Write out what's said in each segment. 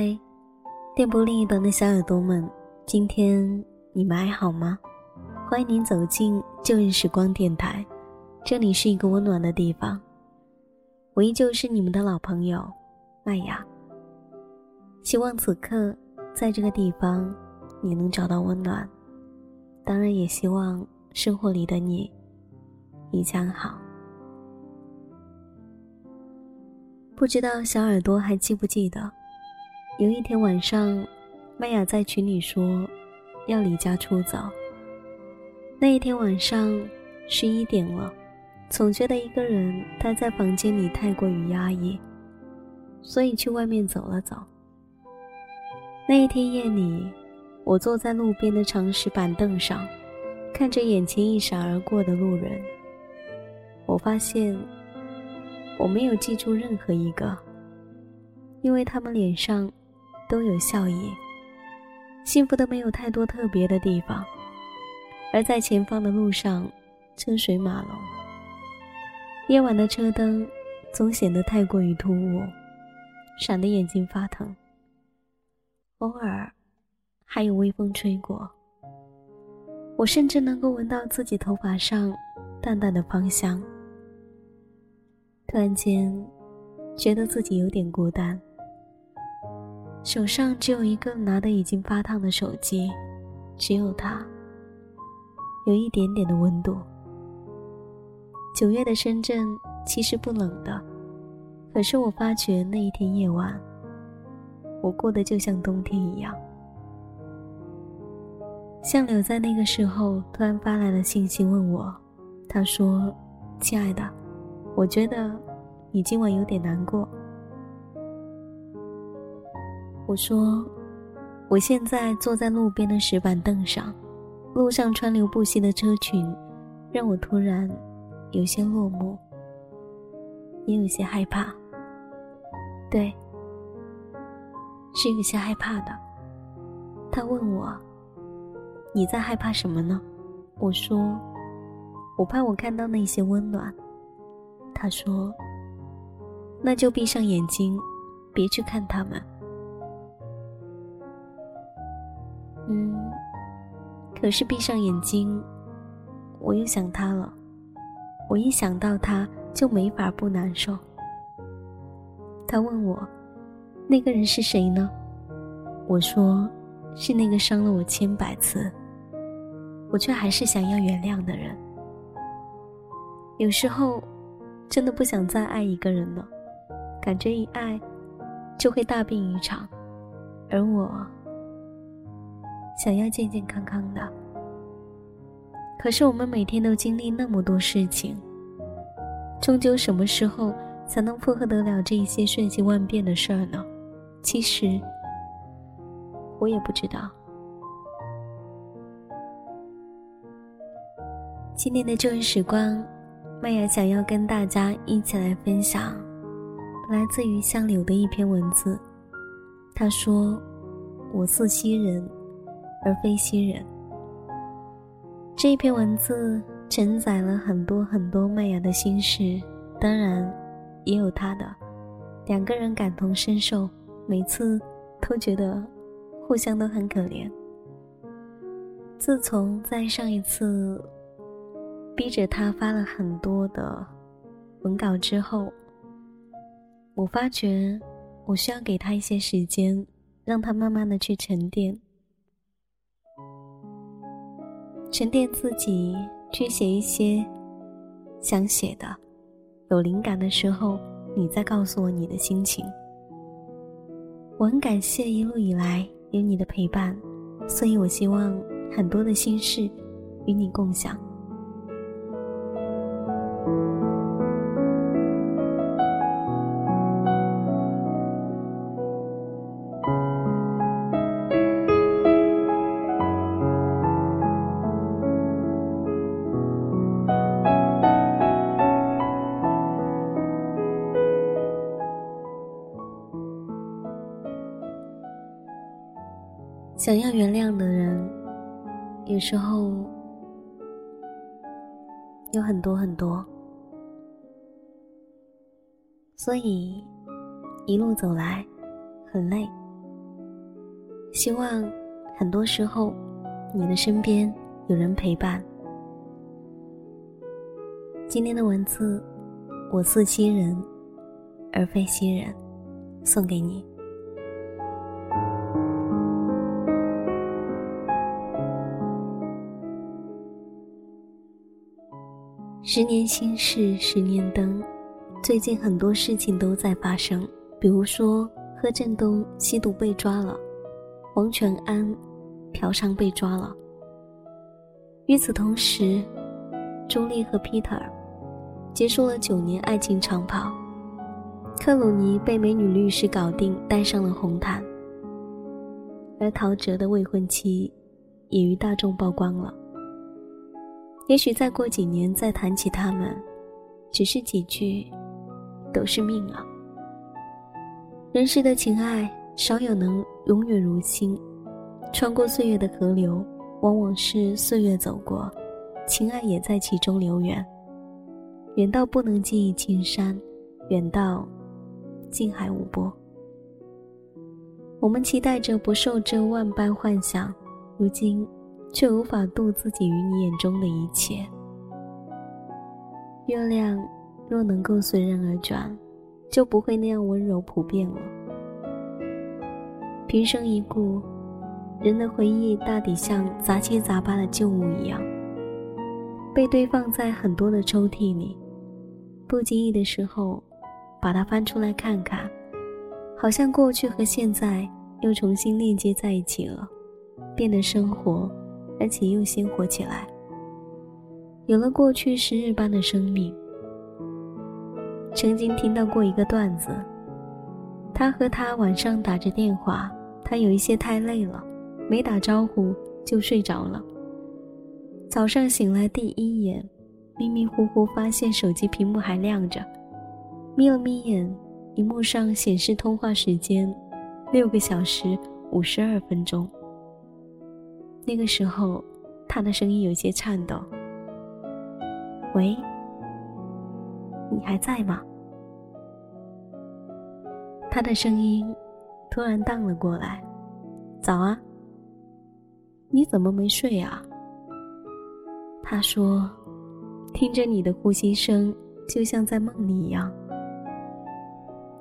嗨，电波另一端的小耳朵们，今天你们还好吗？欢迎您走进旧日时光电台，这里是一个温暖的地方。我依旧是你们的老朋友麦雅。希望此刻在这个地方你能找到温暖，当然也希望生活里的你一将好。不知道小耳朵还记不记得，有一天晚上，麦雅在群里说要离家出走。那一天晚上十一点了，总觉得一个人待在房间里太过于压抑，所以去外面走了走。那一天夜里，我坐在路边的长石板凳上，看着眼前一闪而过的路人，我发现。我没有记住任何一个，因为他们脸上都有笑意，幸福的没有太多特别的地方。而在前方的路上，车水马龙，夜晚的车灯总显得太过于突兀，闪得眼睛发疼。偶尔还有微风吹过，我甚至能够闻到自己头发上淡淡的芳香。突然间，觉得自己有点孤单。手上只有一个拿的已经发烫的手机，只有它，有一点点的温度。九月的深圳其实不冷的，可是我发觉那一天夜晚，我过得就像冬天一样。相柳在那个时候突然发来了信息问我，他说：“亲爱的。”我觉得你今晚有点难过。我说，我现在坐在路边的石板凳上，路上川流不息的车群，让我突然有些落寞，也有些害怕。对，是有些害怕的。他问我，你在害怕什么呢？我说，我怕我看到那些温暖。他说：“那就闭上眼睛，别去看他们。”可是闭上眼睛，我又想他了。我一想到他，就没法不难受。他问我：“那个人是谁呢？”我说：“是那个伤了我千百次，我却还是想要原谅的人。”有时候。真的不想再爱一个人了，感觉一爱就会大病一场，而我想要健健康康的。可是我们每天都经历那么多事情，终究什么时候才能负荷得了这一些瞬息万变的事儿呢？其实我也不知道。今天的旧日时光。麦雅想要跟大家一起来分享，来自于相柳的一篇文字。他说：“我似西人，而非新人。”这一篇文字承载了很多很多麦雅的心事，当然也有他的。两个人感同身受，每次都觉得互相都很可怜。自从在上一次。逼着他发了很多的文稿之后，我发觉我需要给他一些时间，让他慢慢的去沉淀，沉淀自己，去写一些想写的。有灵感的时候，你再告诉我你的心情。我很感谢一路以来有你的陪伴，所以我希望很多的心事与你共享。想要原谅的人，有时候有很多很多，所以一路走来很累，希望很多时候你的身边有人陪伴。今天的文字，我似新人，而非新人，送给你。十年心事，十年灯。最近很多事情都在发生，比如说贺振东吸毒被抓了，王全安嫖娼被抓了。与此同时，朱莉和 Peter 结束了九年爱情长跑，克鲁尼被美女律师搞定，戴上了红毯，而陶喆的未婚妻也与大众曝光了。也许再过几年再谈起他们，只是几句。都是命啊！人世的情爱少有能永远如新，穿过岁月的河流，往往是岁月走过，情爱也在其中流远，远到不能记忆青山，远到近海无波。我们期待着不受这万般幻想，如今却无法度自己于你眼中的一切。月亮。若能够随人而转，就不会那样温柔普遍了。平生一故，人的回忆大抵像杂七杂八的旧物一样，被堆放在很多的抽屉里。不经意的时候，把它翻出来看看，好像过去和现在又重新链接在一起了，变得生活，而且又鲜活起来，有了过去时日般的生命。曾经听到过一个段子，他和他晚上打着电话，他有一些太累了，没打招呼就睡着了。早上醒来第一眼，迷迷糊糊发现手机屏幕还亮着，眯了眯眼，屏幕上显示通话时间六个小时五十二分钟。那个时候，他的声音有些颤抖：“喂。”你还在吗？他的声音突然荡了过来。早啊。你怎么没睡啊？他说：“听着你的呼吸声，就像在梦里一样。”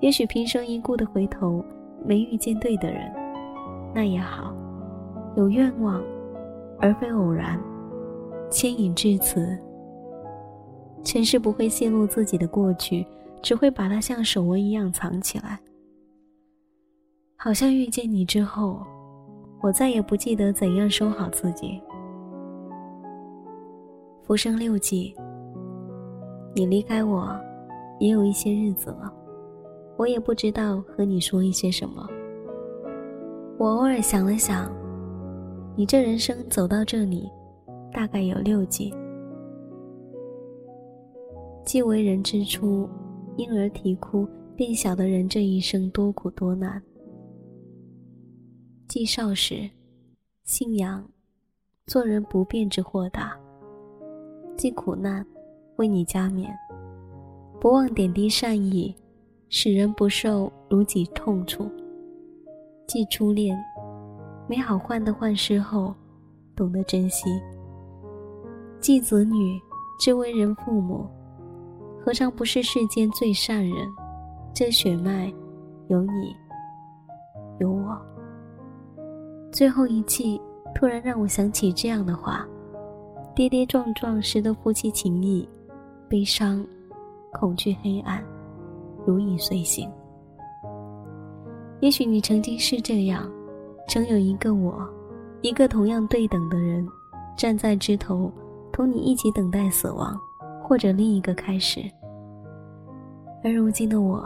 也许平生一顾的回头，没遇见对的人，那也好。有愿望，而非偶然，牵引至此。前世不会泄露自己的过去，只会把它像手纹一样藏起来。好像遇见你之后，我再也不记得怎样收好自己。浮生六记，你离开我，也有一些日子了，我也不知道和你说一些什么。我偶尔想了想，你这人生走到这里，大概有六劫。既为人之初，婴儿啼哭，便晓得人这一生多苦多难。既少时，信仰，做人不变之豁达。既苦难，为你加冕，不忘点滴善意，使人不受如己痛楚。既初恋，美好患得患失后，懂得珍惜。继子女，知为人父母。何尝不是世间最善人？这血脉，有你，有我。最后一季突然让我想起这样的话：跌跌撞撞时的夫妻情谊，悲伤、恐惧、黑暗，如影随形。也许你曾经是这样，曾有一个我，一个同样对等的人，站在枝头，同你一起等待死亡。或者另一个开始，而如今的我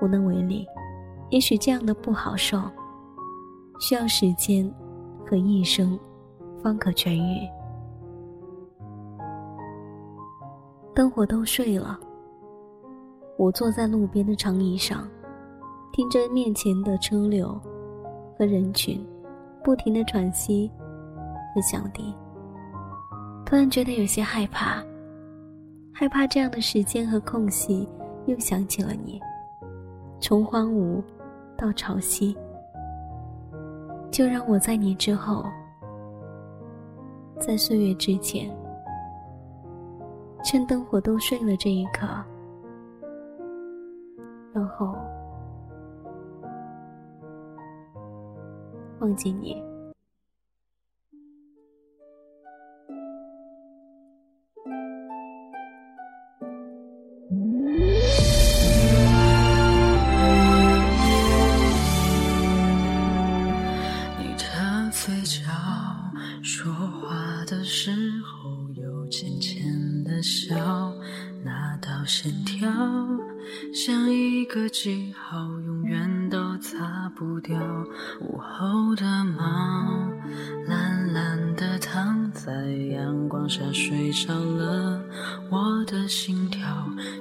无能为力。也许这样的不好受，需要时间和一生方可痊愈。灯火都睡了，我坐在路边的长椅上，听着面前的车流和人群，不停的喘息和响笛。突然觉得有些害怕，害怕这样的时间和空隙，又想起了你。从荒芜到潮汐，就让我在你之后，在岁月之前，趁灯火都睡了这一刻，然后忘记你。你的嘴角说话的时候有浅浅的笑那道线条像一个记号永远擦不掉。午后的猫懒懒地躺在阳光下睡着了，我的心跳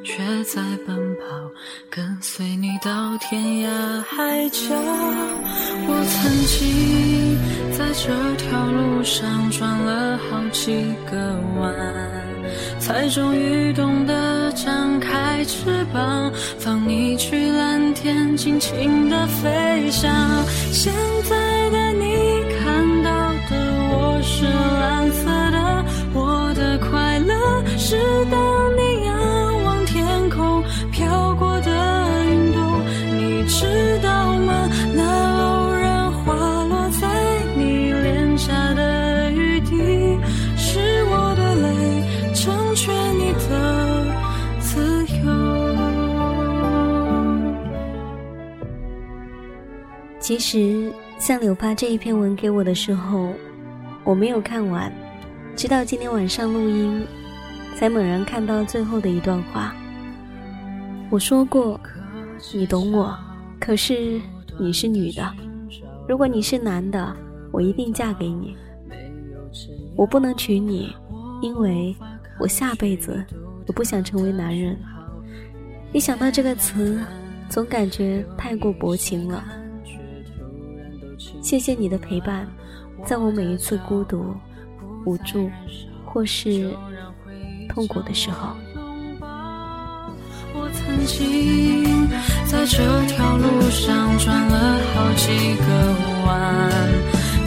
却在奔跑，跟随你到天涯海角。我曾经在这条路上转了好几个弯。才终于懂得张开翅膀，放你去蓝天，尽情的飞翔。现在的你实，向柳发这一篇文给我的时候，我没有看完，直到今天晚上录音，才猛然看到最后的一段话。我说过，你懂我，可是你是女的，如果你是男的，我一定嫁给你。我不能娶你，因为。我下辈子我不想成为男人。一想到这个词，总感觉太过薄情了。谢谢你的陪伴，在我每一次孤独、无助或是痛苦的时候。我曾经在这条路上转了好几个弯。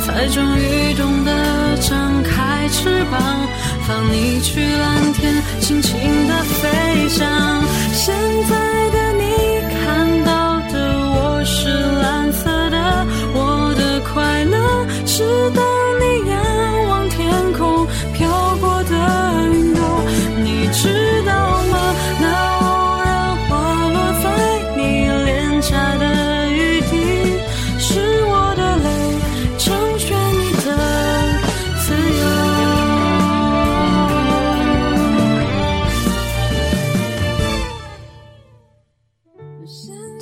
才终于懂得张开翅膀，放你去蓝天，尽情的飞翔。现在的是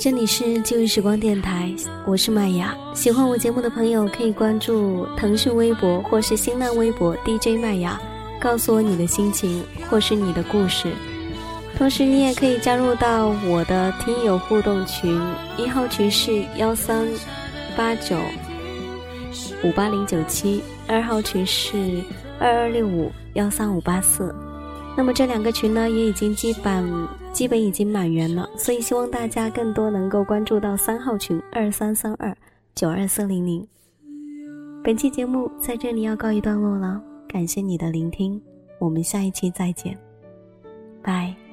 这里是旧日时光电台，我是麦雅。喜欢我节目的朋友可以关注腾讯微博或是新浪微博 DJ 麦雅，告诉我你的心情或是你的故事。同时，你也可以加入到我的听友互动群，一号群是幺三八九五八零九七，二号群是二二六五幺三五八四。那么这两个群呢，也已经基本基本已经满员了，所以希望大家更多能够关注到三号群二三三二九二四零零。本期节目在这里要告一段落了，感谢你的聆听，我们下一期再见，拜。